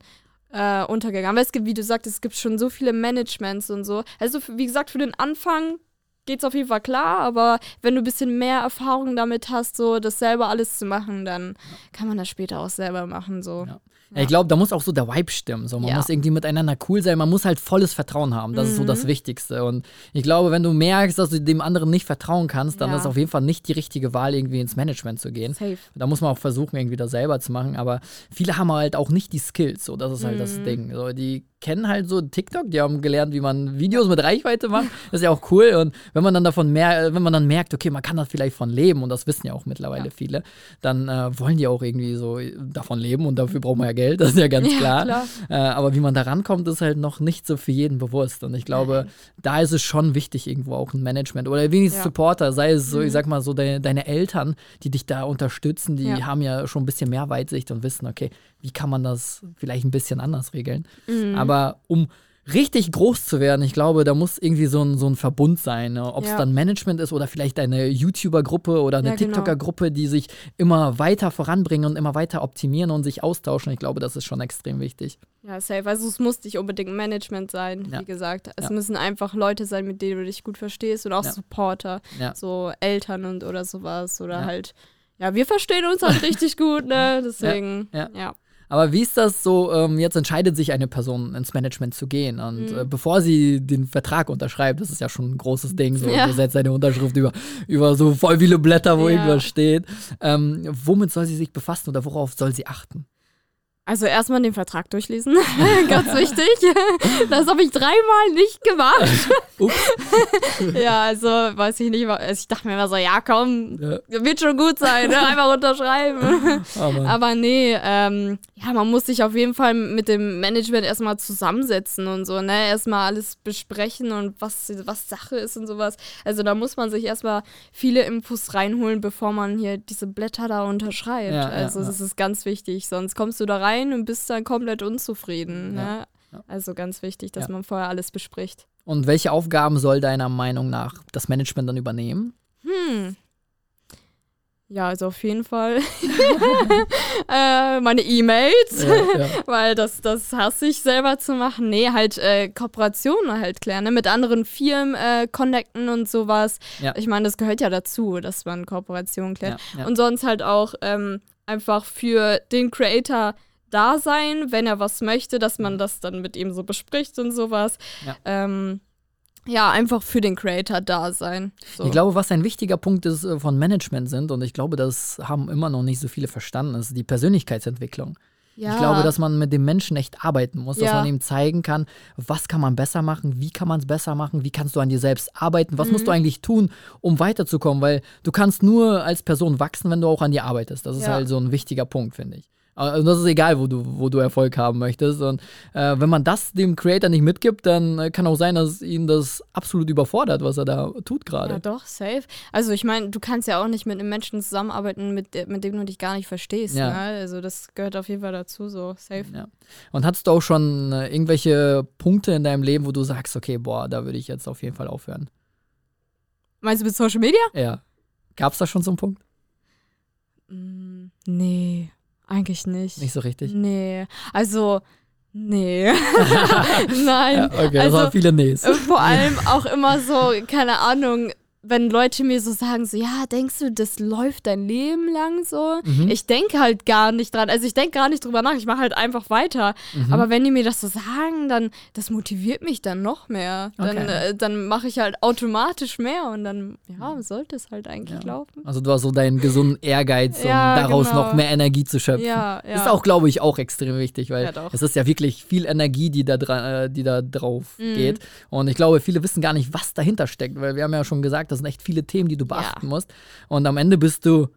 äh, untergegangen. Weil es gibt, wie du sagtest, es gibt schon so viele Managements und so. Also, wie gesagt, für den Anfang geht's auf jeden Fall klar, aber wenn du ein bisschen mehr Erfahrung damit hast, so das selber alles zu machen, dann kann man das später auch selber machen. So. Ja. Ja, ich glaube, da muss auch so der Vibe stimmen. So, man Ja. muss irgendwie miteinander cool sein. Man muss halt volles Vertrauen haben. Das ist so Mhm. das Wichtigste. Und ich glaube, wenn du merkst, dass du dem anderen nicht vertrauen kannst, dann Ja. ist auf jeden Fall nicht die richtige Wahl, irgendwie ins Management zu gehen. Safe. Da muss man auch versuchen, irgendwie das selber zu machen. Aber viele haben halt auch nicht die Skills. So, das ist halt Mhm. das Ding. So, die kennen halt so TikTok, die haben gelernt, wie man Videos mit Reichweite macht. Das ist ja auch cool. Und wenn man dann davon mehr, wenn man dann merkt, okay, man kann das vielleicht von leben, und das wissen ja auch mittlerweile Ja. viele, dann äh, wollen die auch irgendwie so davon leben und dafür braucht man ja Geld, [laughs] das ist ja ganz Ja, klar. klar. Äh, aber wie man da rankommt, ist halt noch nicht so für jeden bewusst. Und ich glaube, da ist es schon wichtig, irgendwo auch ein Management oder wenigstens Ja. Mhm. Supporter, sei es so, ich sag mal so, deine, deine Eltern, die dich da unterstützen, die haben ja schon ein bisschen mehr Weitsicht und wissen, okay, wie kann man das vielleicht ein bisschen anders regeln. Mhm. Aber um richtig groß zu werden, ich glaube, da muss irgendwie so ein, so ein Verbund sein. Ne? Ob es Ja. dann Management ist oder vielleicht eine YouTuber-Gruppe oder eine Ja, genau. TikToker-Gruppe, die sich immer weiter voranbringen und immer weiter optimieren und sich austauschen. Ich glaube, das ist schon extrem wichtig. Ja, safe. Also es muss nicht unbedingt Management sein, Ja. wie gesagt. Es müssen einfach Leute sein, mit denen du dich gut verstehst und auch. Supporter, so Eltern und oder sowas. Oder Ja. halt, ja, wir verstehen uns halt [laughs] richtig gut, ne? Deswegen, Ja. Aber wie ist das so, ähm, jetzt entscheidet sich eine Person ins Management zu gehen und Mhm. äh, bevor sie den Vertrag unterschreibt, das ist ja schon ein großes Ding, so, Ja. du setzt eine Unterschrift über, über so voll viele Blätter, wo Ja. irgendwas steht. Ähm, womit soll sie sich befassen oder worauf soll sie achten? Also erstmal den Vertrag durchlesen, [laughs] ganz wichtig. Das habe ich dreimal nicht gemacht. [laughs] Ja, also weiß ich nicht. Also ich dachte mir immer so, ja komm, Ja. wird schon gut sein, ne? einfach unterschreiben. [laughs] Aber, Aber nee, ähm, ja, man muss sich auf jeden Fall mit dem Management erstmal zusammensetzen und so, ne? Erstmal alles besprechen und was, was Sache ist und sowas. Also da muss man sich erstmal viele Infos reinholen, bevor man hier diese Blätter da unterschreibt. Ja, also ja. das ist ganz wichtig, sonst kommst du da rein und bist dann komplett unzufrieden. Ja, Ne? Also ganz wichtig, dass Ja. man vorher alles bespricht. und welche Aufgaben soll deiner Meinung nach das Management dann übernehmen? Hm. Ja, also auf jeden Fall [laughs] äh, meine E-Mails. ja, ja. [laughs] Weil das, das hasse ich selber zu machen. Nee, halt äh, Kooperationen halt klären, ne? mit anderen Firmen äh, connecten und sowas. Ja. Ich meine, das gehört ja dazu, dass man Kooperationen klärt. Und sonst halt auch ähm, einfach für den Creator da sein, wenn er was möchte, dass man das dann mit ihm so bespricht und sowas. Mhm. Ja. Ähm, ja, einfach für den Creator da sein. So. Ich glaube, was ein wichtiger Punkt ist äh, von Management sind, und ich glaube, das haben immer noch nicht so viele verstanden, ist die Persönlichkeitsentwicklung. ja. Ich glaube, dass man mit dem Menschen echt arbeiten muss, dass Ja. man ihm zeigen kann, was kann man besser machen, wie kann man es besser machen, wie kannst du an dir selbst arbeiten, was Mhm. musst du eigentlich tun, um weiterzukommen, weil du kannst nur als Person wachsen, wenn du auch an dir arbeitest. Das ist Ja. halt so ein wichtiger Punkt, finde ich. Also das ist egal, wo du, wo du Erfolg haben möchtest. Und äh, wenn man das dem Creator nicht mitgibt, dann äh, kann auch sein, dass ihn das absolut überfordert, was er da tut gerade. Ja, doch, safe. Also ich meine, du kannst ja auch nicht mit einem Menschen zusammenarbeiten, mit, mit dem du dich gar nicht verstehst. Ja. Ne? Also das gehört auf jeden Fall dazu, so safe. Ja. Und hattest du auch schon äh, irgendwelche Punkte in deinem Leben, wo du sagst, okay, boah, da würde ich jetzt auf jeden Fall aufhören? Meinst du mit Social Media? Ja. Gab es da schon so einen Punkt? Mm, nee, eigentlich nicht. Nicht so richtig? Nee, also, nee. [laughs] [laughs] Nein. Ja, okay, das also, waren viele Nees. äh, Vor allem auch immer so, keine Ahnung, wenn Leute mir so sagen, so, ja, denkst du, das läuft dein Leben lang so? Mhm. Ich denke halt gar nicht dran. Also ich denke gar nicht drüber nach. Ich mache halt einfach weiter. Mhm. Aber wenn die mir das so sagen, dann, das motiviert mich dann noch mehr. Dann, Okay. äh, dann mache ich halt automatisch mehr und dann, ja, sollte es halt eigentlich Ja. laufen. Also du hast so deinen gesunden Ehrgeiz, um [laughs] Ja, daraus genau. noch mehr Energie zu schöpfen. Ja, ja. Ist auch, glaube ich, auch extrem wichtig, weil es ist ja wirklich viel Energie, die da, dra äh, die da drauf Mhm. geht. Und ich glaube, viele wissen gar nicht, was dahinter steckt, weil wir haben ja schon gesagt, das sind echt viele Themen, die du beachten musst. Und am Ende bist du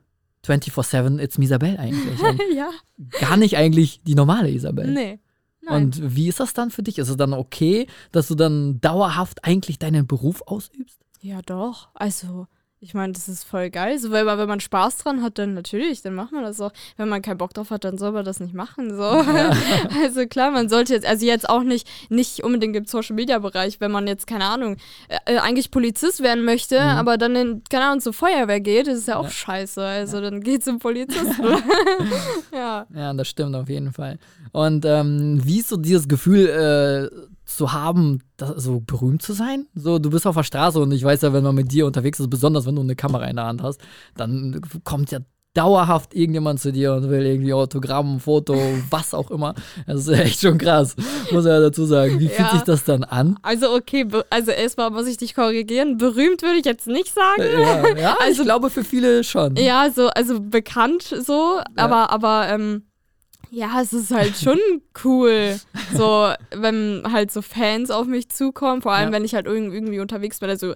24-7 It's Isabel eigentlich. [laughs] Ja, gar nicht eigentlich die normale Isabel. nee. Nein. Und wie ist das dann für dich? Ist es dann okay, dass du dann dauerhaft eigentlich deinen Beruf ausübst? Ja, doch. Also, ich meine, das ist voll geil. So, weil man, wenn man Spaß dran hat, dann natürlich, dann macht man das auch. Wenn man keinen Bock drauf hat, dann soll man das nicht machen. So. [laughs] also klar, man sollte jetzt, also jetzt auch nicht, nicht unbedingt im Social Media Bereich, wenn man jetzt, keine Ahnung, äh, äh, eigentlich Polizist werden möchte, aber dann in, keine Ahnung, zur Feuerwehr geht, ist ja auch Ja. scheiße. Also dann geht zum Polizisten. [laughs] [laughs] ja. Ja, das stimmt auf jeden Fall. Und ähm, wie ist so dieses Gefühl äh, zu haben, da, so berühmt zu sein? So, du bist auf der Straße und ich weiß ja, wenn man mit dir unterwegs ist, besonders wenn du eine Kamera in der Hand hast, dann kommt ja dauerhaft irgendjemand zu dir und will irgendwie Autogramm, Foto, [laughs] was auch immer. Das ist echt schon krass, muss er ja dazu sagen. Wie fühlt Ja. sich das dann an? Also okay, also erstmal muss ich dich korrigieren. Berühmt würde ich jetzt nicht sagen. Ja, ja Also- ich glaube für viele schon. Ja, so, also bekannt so, aber, aber, ähm, ja, es ist halt schon cool, so, wenn halt so Fans auf mich zukommen, vor allem, Ja. wenn ich halt irg- irgendwie unterwegs bin, also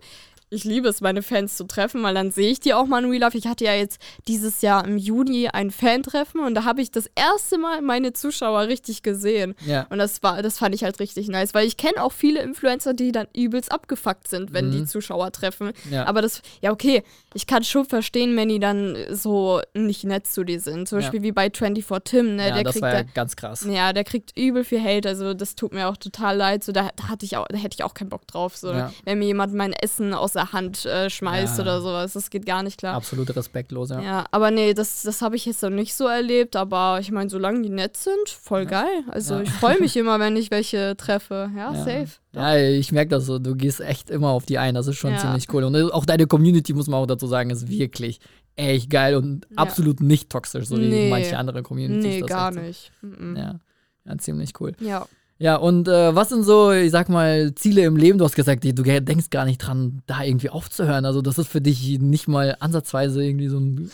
ich liebe es, meine Fans zu treffen, weil dann sehe ich die auch mal in Real Life. Ich hatte ja jetzt dieses Jahr im Juni ein Fan-Treffen und da habe ich das erste Mal meine Zuschauer richtig gesehen. Ja. Und das war, das fand ich halt richtig nice, weil ich kenne auch viele Influencer, die dann übelst abgefuckt sind, wenn Mhm. die Zuschauer treffen. Ja. Aber das, ja, okay, ich kann schon verstehen, wenn die dann so nicht nett zu dir sind. Zum Ja. Beispiel wie bei 24 Tim, ne? ja, der das kriegt war ja da, ganz krass. ja, der kriegt übel viel Hate, also das tut mir auch total leid. So, da, da hatte ich auch, da hätte ich auch keinen Bock drauf. So, Ja. wenn mir jemand mein Essen aus der Hand äh, schmeißt Ja. oder sowas, das geht gar nicht klar. Absolut respektlos, ja. Ja, aber nee, das, das habe ich jetzt noch nicht so erlebt, aber ich meine, solange die nett sind, voll geil. Also Ja. ich freue mich immer, wenn ich welche treffe. Ja, Ja. safe. Ja, ich merke das so. Du gehst echt immer auf die ein. Das ist schon Ja. ziemlich cool. Und auch deine Community, muss man auch dazu sagen, ist wirklich echt geil und Ja. absolut nicht toxisch, so wie Nee. manche andere Communities. Nee, das gar nicht. Mhm. Ja. ja, ziemlich cool. ja. Ja, und äh, was sind so, ich sag mal, Ziele im Leben? Du hast gesagt, du denkst gar nicht dran, da irgendwie aufzuhören. Also, das ist für dich nicht mal ansatzweise irgendwie so ein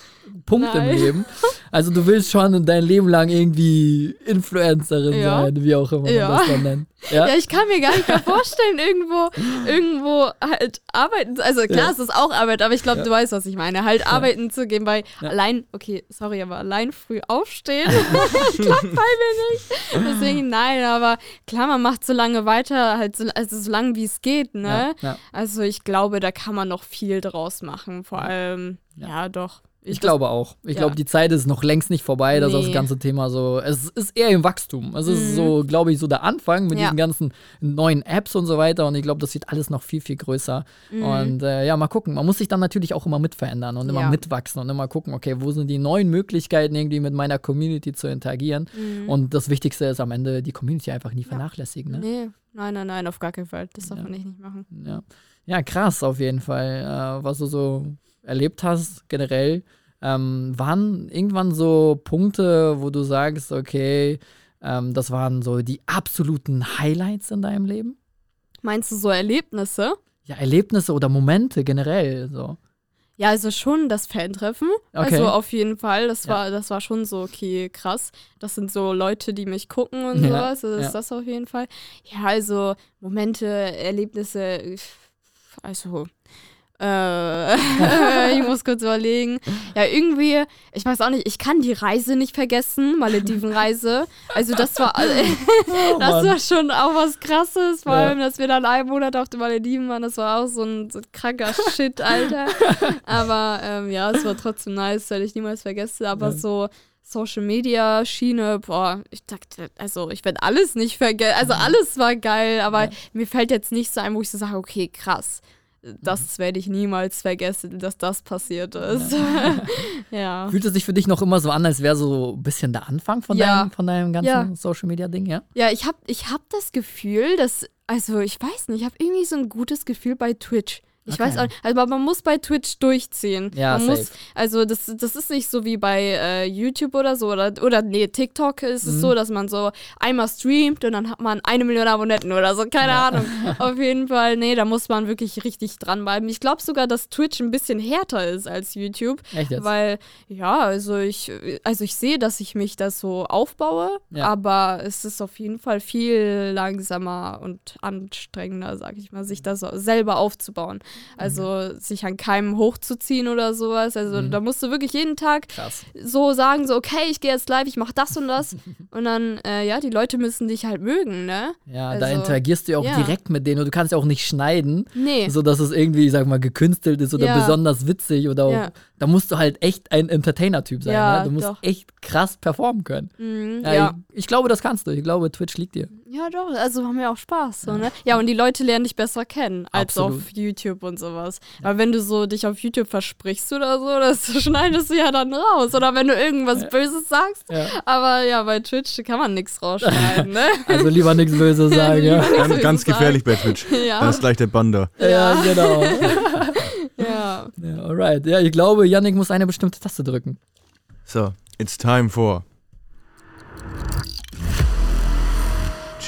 Punkt Nein. im Leben. [laughs] Also du willst schon dein Leben lang irgendwie Influencerin Ja. sein, wie auch immer Ja. man das dann nennt. Ja? Ja, ich kann mir gar nicht mehr vorstellen, irgendwo, irgendwo halt arbeiten. Also klar, es ist auch Arbeit, aber ich glaube, du weißt, was ich meine. Halt arbeiten zu gehen, weil allein, okay, sorry, aber allein früh aufstehen [laughs] [laughs] klappt bei mir nicht. Deswegen nein, aber klar, man macht so lange weiter, halt so, also so lange wie es geht, ne? Also ich glaube, da kann man noch viel draus machen. Vor allem, ja, doch. Ich glaube auch. Ich Ja. glaube, die Zeit ist noch längst nicht vorbei, dass das Nee. ganze Thema so. Es ist eher im Wachstum. Es ist so, glaube ich, so der Anfang mit Mhm. Ja. diesen ganzen neuen Apps und so weiter. Und ich glaube, das wird alles noch viel, viel größer. Und äh, ja, mal gucken. Man muss sich dann natürlich auch immer mitverändern und immer Ja. mitwachsen und immer gucken, okay, wo sind die neuen Möglichkeiten, irgendwie mit meiner Community zu interagieren. Mhm. Und das Wichtigste ist am Ende, die Community einfach nie vernachlässigen. Ne? Nee, nein, nein, nein, auf gar keinen Fall. Das darf man nicht machen. Ja. ja, krass auf jeden Fall, äh, was du so erlebt hast generell. Ähm, waren irgendwann so Punkte, wo du sagst, okay, ähm, das waren so die absoluten Highlights in deinem Leben? Meinst du so Erlebnisse? Ja, Erlebnisse oder Momente generell so. Ja, also schon das Fan-Treffen. Okay. Also auf jeden Fall. Das Ja. war, das war schon so, okay, krass. Das sind so Leute, die mich gucken und [laughs] Ja, sowas. Also ja. ist das auf jeden Fall. Ja, also Momente, Erlebnisse, also. Äh, [laughs] ich muss kurz überlegen. Ja, irgendwie, ich weiß auch nicht, ich kann die Reise nicht vergessen, Maledivenreise. Also das war, [laughs] [laughs] das Mann. war schon auch was krasses, vor Ja. allem, dass wir dann einen Monat auf den Malediven waren, das war auch so ein, so ein kranker Shit, Alter. Aber ähm, ja, es war trotzdem nice, werde ich niemals vergessen. Aber Ja. so Social Media Schiene, boah, ich dachte, also ich werde alles nicht vergessen. Also alles war geil, aber Ja. mir fällt jetzt nicht so ein, wo ich so sage, okay, krass. Das werde ich niemals vergessen, dass das passiert ist. [laughs] Ja. Fühlt es sich für dich noch immer so an, als wäre so ein bisschen der Anfang von, Ja. deinem, von deinem ganzen Ja. Social Media Ding, ja? Ja, ich habe ich hab das Gefühl, dass, also ich weiß nicht, ich habe irgendwie so ein gutes Gefühl bei Twitch. Ich Okay. weiß auch, also man muss bei Twitch durchziehen. Ja, man safe. muss, also das, das ist nicht so wie bei äh, YouTube oder so oder, oder nee, TikTok ist es Mhm. so, dass man so einmal streamt und dann hat man eine Million Abonnenten oder so, keine Ahnung. [laughs] Auf jeden Fall, nee, da muss man wirklich richtig dranbleiben. Ich glaube sogar, dass Twitch ein bisschen härter ist als YouTube, Echt jetzt? weil ja, also ich, also ich sehe, dass ich mich das so aufbaue, Ja. aber es ist auf jeden Fall viel langsamer und anstrengender, sag ich mal, sich das selber aufzubauen. Also sich an keinem hochzuziehen oder sowas. Also Mhm. da musst du wirklich jeden Tag Krass. so sagen, so, okay, ich gehe jetzt live, ich mache das und das. [laughs] und dann, äh, ja, die Leute müssen dich halt mögen, ne? Ja, da Also, interagierst du ja auch ja. direkt mit denen und du kannst ja auch nicht schneiden. Nee. so dass es irgendwie, ich sag mal, gekünstelt ist oder Ja. besonders witzig oder auch, Ja. da musst du halt echt ein Entertainer-Typ sein. Ja, ne? Du musst doch. echt krass performen können. Mhm, Ja, ja. Ich, ich glaube, das kannst du. Ich glaube, Twitch liegt dir. Ja, doch, also haben wir auch Spaß, so, ne? Ja, und die Leute lernen dich besser kennen als Absolut. auf YouTube und sowas. Weil wenn du so dich auf YouTube versprichst oder so, das [laughs] schneidest du ja dann raus. Oder wenn du irgendwas Böses sagst. Ja. Aber ja, bei Twitch kann man nichts rausschneiden, ne? [laughs] Also lieber nichts Böses sagen, ja. Ganz, ganz gefährlich bei Twitch. Ja. Da ist gleich der Bann da. Ja, genau. [laughs] Ja. ja, alright. Ja, ich glaube, Yannick muss eine bestimmte Taste drücken. So, it's time for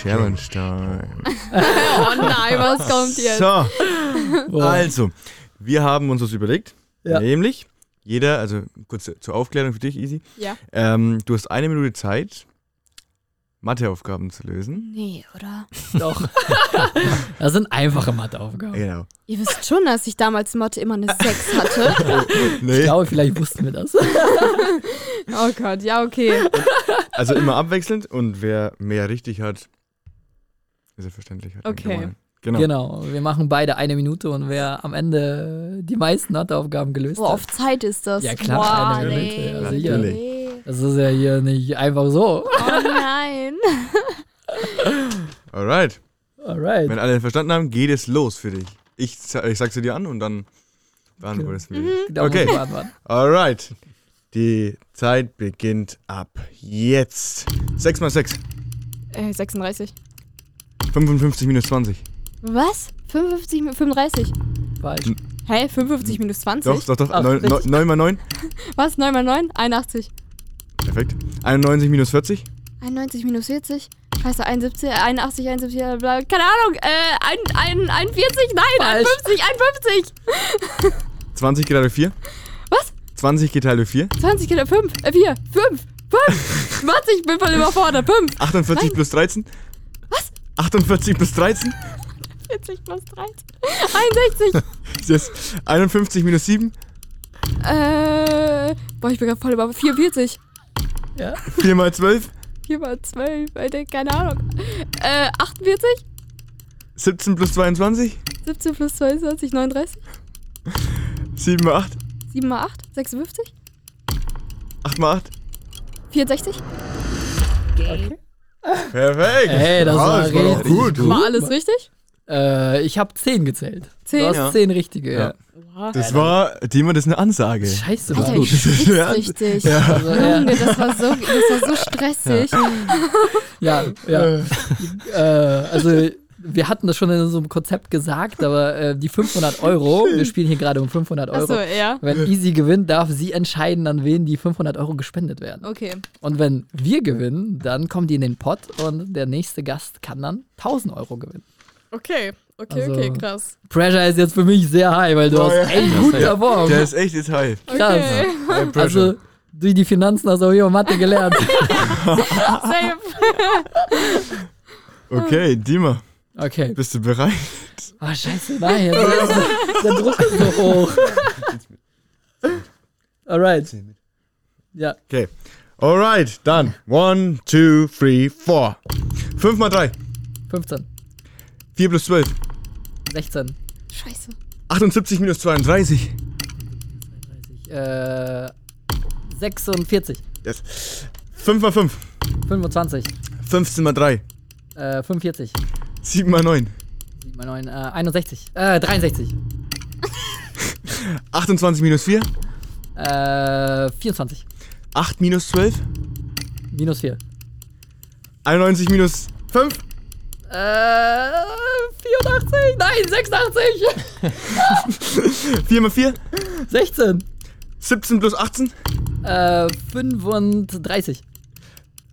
Challenge Time. [laughs] Oh nein, was kommt jetzt? So, also, wir haben uns das überlegt. Ja. Nämlich, jeder, also kurz zur Aufklärung für dich, Easy. Ja. Ähm, du hast eine Minute Zeit, Matheaufgaben zu lösen. Nee, oder? Doch. [laughs] das sind einfache Matheaufgaben. Genau. Ihr wisst schon, dass ich damals Mathe immer eine 6 hatte. [laughs] Ich Nee, glaube, vielleicht wussten wir das. Oh Gott, ja, okay. also immer abwechselnd und wer mehr richtig hat, ist ja verständlich. Hat Okay. Genau. Genau. Wir machen beide eine Minute und wer am Ende die meisten Matheaufgaben gelöst Wo hat. auf Zeit ist das? Ja, klar, Boah, eine nee, Minute, ja, nee. sicher. Das ist ja hier nicht einfach so. Oh nein. [laughs] Alright. Alright. Wenn alle verstanden haben, geht es los für dich. Ich, ich sag sie dir an und dann beantwortest du mir. Muss Okay. Alright. Die Zeit beginnt ab jetzt. 6 mal 6. Äh, 36. 55 minus 20. Was? 55, mi- 35. Falsch. Hä? 55 minus 20? Doch, doch, doch. Ach, 9, richtig. 9 mal 9. [laughs] Was? 9 mal 9? 81. Perfekt. 91 minus 40. 91 minus 40? Scheiße, 71, 81, 71, bla, bla, keine Ahnung. Äh, ein, ein, 41? Nein, Falsch. 51, 51. 20 gerade 4. Was? 20 geteilt durch 4. 20 Kinder, 5, äh, 4, 5, 5. Warte, ich bin voll überfordert. 5, 48 Nein. plus 13. Was? 48 plus 13. 40 plus 13. 61. Ist jetzt 51 minus 7. äh, boah, ich bin gerade voll über 44. Ja. 4 mal 12. 4 mal 12, Alter, keine Ahnung. Äh, 48. 17 plus 22. 17 plus 22, 39. 7 mal 8. 7 mal 8, 56. 8 mal 8. 64. Perfekt. Ey, das war doch richtig gut. gut. War alles richtig? Äh, ich habe 10 gezählt. 10. Du hast Ja. 10 richtige, ja. Ja. Das war, Dima, das ist eine Ansage. Scheiße, war Alter, gut. ich richtig. Also, ja, Junge, das war so, das war so stressig. ja, ja. [laughs] äh, also wir hatten das schon in so einem Konzept gesagt, aber äh, die 500 Euro, [laughs] wir spielen hier gerade um 500 Euro. Achso, ja. Wenn [laughs] Easy gewinnt, darf sie entscheiden, an wen die 500 Euro gespendet werden. Okay. Und wenn wir gewinnen, dann kommen die in den Pott und der nächste Gast kann dann 1000 Euro gewinnen. Okay. Okay, Also- okay, krass. Pressure ist jetzt für mich sehr high, weil du Oh, hast ja. echt gut performt. Der ist echt jetzt high. Krass. Okay. Pressure. Also durch die Finanzen hast du auch hier Mathe gelernt. [laughs] Safe. Okay, Dima, Okay. bist du bereit? Ah, scheiße, nein, jetzt ist, der Druck ist so hoch. Alright. Ja, Okay. Alright, dann. 1, 2, 3, 4. 5 mal 3. 15, 4 plus 12. 16, Scheiße. 78 minus 32. äh, 46, Yes. 5 mal 5. 25, 15 mal 3. äh, 45, 7 mal 9. 7 mal 9, äh, 61, äh, 63, 28 minus 4. äh, 24, 8 minus 12. minus 4, 91 minus 5. äh, 84, nein, 86, 4 [laughs] mal 4. 16, 17 plus 18. äh, 35,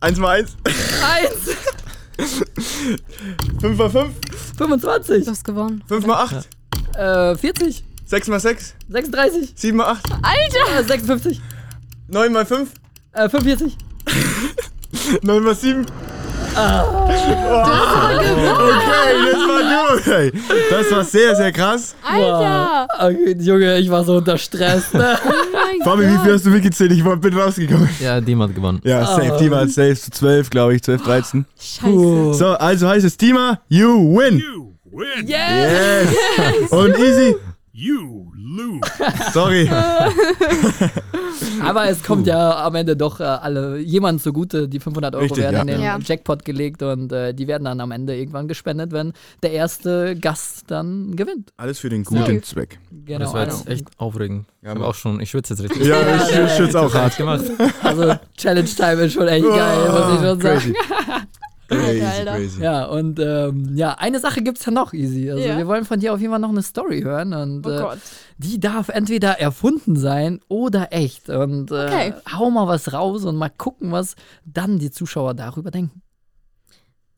1 mal 1. 1, [laughs] [laughs] 5 mal 5. 25, Du hast gewonnen. 5 mal 8. äh, 40, 6 mal 6. 36, 7 mal 8. äh, 56, 9 mal 5. äh, 45, 9 [laughs] mal 7. Okay, das war gut. Ey. Das war sehr, sehr krass. Alter! Okay, Junge, ich war so unter Stress. Ne? [laughs] Oh Fabi, wie viel hast du mitgezählt? Ich war- bin rausgekommen. Ja, Dima hat gewonnen. Ja, safe. Ah. Dima hat safe zu 12, glaube ich. 12, 13. Scheiße. So, also heißt es Dima, you win. You win. Yes! Yes. Und easy. You lose. [laughs] Sorry. Aber es kommt ja am Ende doch äh, alle jemand zugute. Die 500 Euro Richtig, werden ja. in den Ja. Jackpot gelegt und äh, die werden dann am Ende irgendwann gespendet, wenn der erste Gast dann gewinnt. Alles für den guten Zweck. Genau. das war also, jetzt echt aufregend. Ich Ja, habe Mann. auch schon, ich schwitze jetzt richtig. Ja, ich, ich schütze auch hart. gemacht. also Challenge Time ist schon echt geil, muss ich schon sagen. [laughs] Crazy. Crazy, Alter. crazy. Ja, und ähm, ja, eine Sache gibt's ja noch, Easy. Also Ja. wir wollen von dir auf jeden Fall noch eine Story hören und Oh äh, Gott. Die darf entweder erfunden sein oder echt. Und äh, Okay. hau mal was raus und mal gucken, was dann die Zuschauer darüber denken.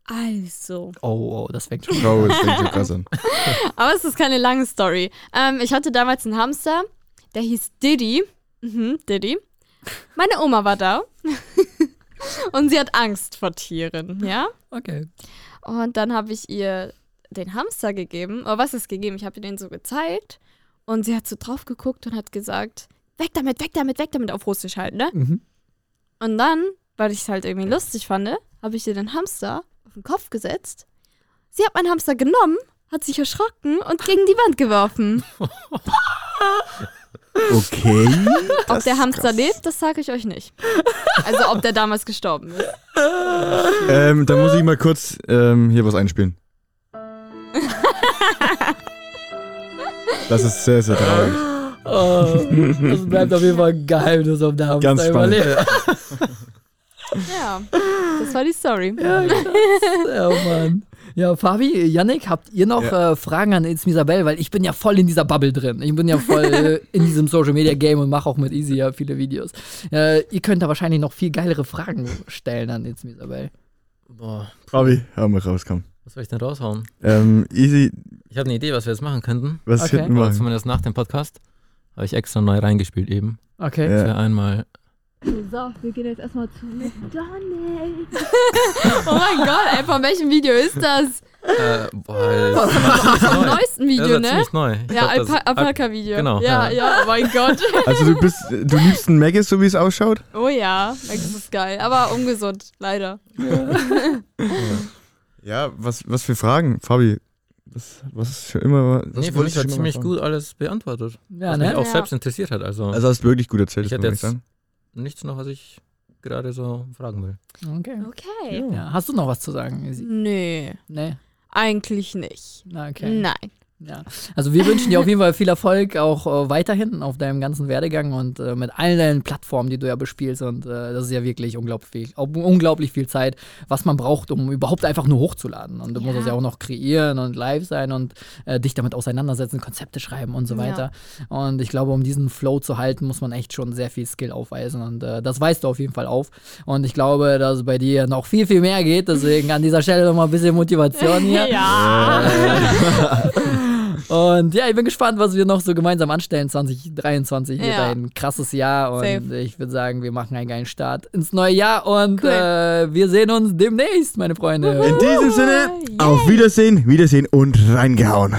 Also. Oh, oh, das fängt schon. Oh, das fängt schon krass an. [laughs] Aber es ist keine lange Story. Ähm, ich hatte damals einen Hamster, der hieß Diddy. Mhm, Diddy. Meine Oma war da. [laughs] Und sie hat Angst vor Tieren, ja? Okay. Und dann habe ich ihr den Hamster gegeben. Oder was ist gegeben? Ich habe ihr den so gezeigt. Und sie hat so drauf geguckt und hat gesagt, weg damit, weg damit, weg damit, auf Russisch halt, ne? Mhm. Und dann, weil ich es halt irgendwie lustig fand, habe ich ihr den Hamster auf den Kopf gesetzt. Sie hat meinen Hamster genommen, hat sich erschrocken und gegen die Wand geworfen. [laughs] Okay. ob der Hamster krass. lebt, das sage ich euch nicht. Also ob der damals gestorben ist. Ähm, da muss ich mal kurz ähm, hier was einspielen. [laughs] Das ist sehr, sehr traurig. Oh, das bleibt auf jeden Fall ein Geheimnis der Hamster Ganz spannend. überlebt. [laughs] Ja, das war die Story. Ja, ja, Mann. Ja, Fabi, Yannick, habt ihr noch äh, Fragen an It's Isabel? Weil ich bin ja voll in dieser Bubble drin. Ich bin ja voll äh, in diesem Social Media Game und mache auch mit Easy ja viele Videos. Äh, ihr könnt da wahrscheinlich noch viel geilere Fragen stellen an It's Isabel. Boah, Fabi, hör mal raus, komm. Was soll ich denn raushauen? Ähm, easy, Ich habe eine Idee, was wir jetzt machen könnten. was Okay. könnten wir zumindest nach dem Podcast Habe ich extra neu reingespielt eben. Okay. Ja. Für einmal. So, wir gehen jetzt erstmal zu McDonalds. [laughs] Oh mein Gott, ey, von welchem Video ist das? Äh, boah, das ist Vom neu. neuesten Das Video, ist ja ne? ziemlich neu. Ich Ja, das- Alpaka-Video. Genau, Ja, ja. ja, oh mein Gott. [laughs] Also du bist, du liebst einen Maggis, so wie es ausschaut? Oh ja, Max ist geil, aber ungesund, leider. Ja, [laughs] was, was für Fragen, Fabi? Was, was ist für immer. Was Nee, für mich du hat ziemlich gut alles beantwortet. Ja, was mich ne? auch Ja. selbst interessiert hat. Also, Also hast du wirklich gut erzählt, Ich das hätte jetzt- sagen. nichts noch, was ich gerade so fragen will. Okay. Okay. Ja. Hast du noch was zu sagen? Isi? Nee, Nee. eigentlich nicht. Na, okay. Nein. Ja. Also wir wünschen dir auf jeden Fall viel Erfolg auch äh, weiterhin auf deinem ganzen Werdegang und äh, mit allen deinen Plattformen, die du ja bespielst. Und äh, das ist ja wirklich unglaublich unglaublich viel Zeit, was man braucht, um überhaupt einfach nur hochzuladen. Und du musst Ja. es ja auch noch kreieren und live sein und äh, dich damit auseinandersetzen, Konzepte schreiben und so Ja. weiter. Und ich glaube, um diesen Flow zu halten, muss man echt schon sehr viel Skill aufweisen. Und äh, das weißt du auf jeden Fall auf. Und ich glaube, dass es bei dir noch viel, viel mehr geht. Deswegen an dieser Stelle nochmal ein bisschen Motivation hier. [laughs] Ja. Und ja, ich bin gespannt, was wir noch so gemeinsam anstellen 2023. Wird Ja. ein krasses Jahr und Safe. ich würde sagen, wir machen einen geilen Start ins neue Jahr und Cool. äh, wir sehen uns demnächst, meine Freunde. In diesem Sinne, Yay. auf Wiedersehen, Wiedersehen und reingehauen.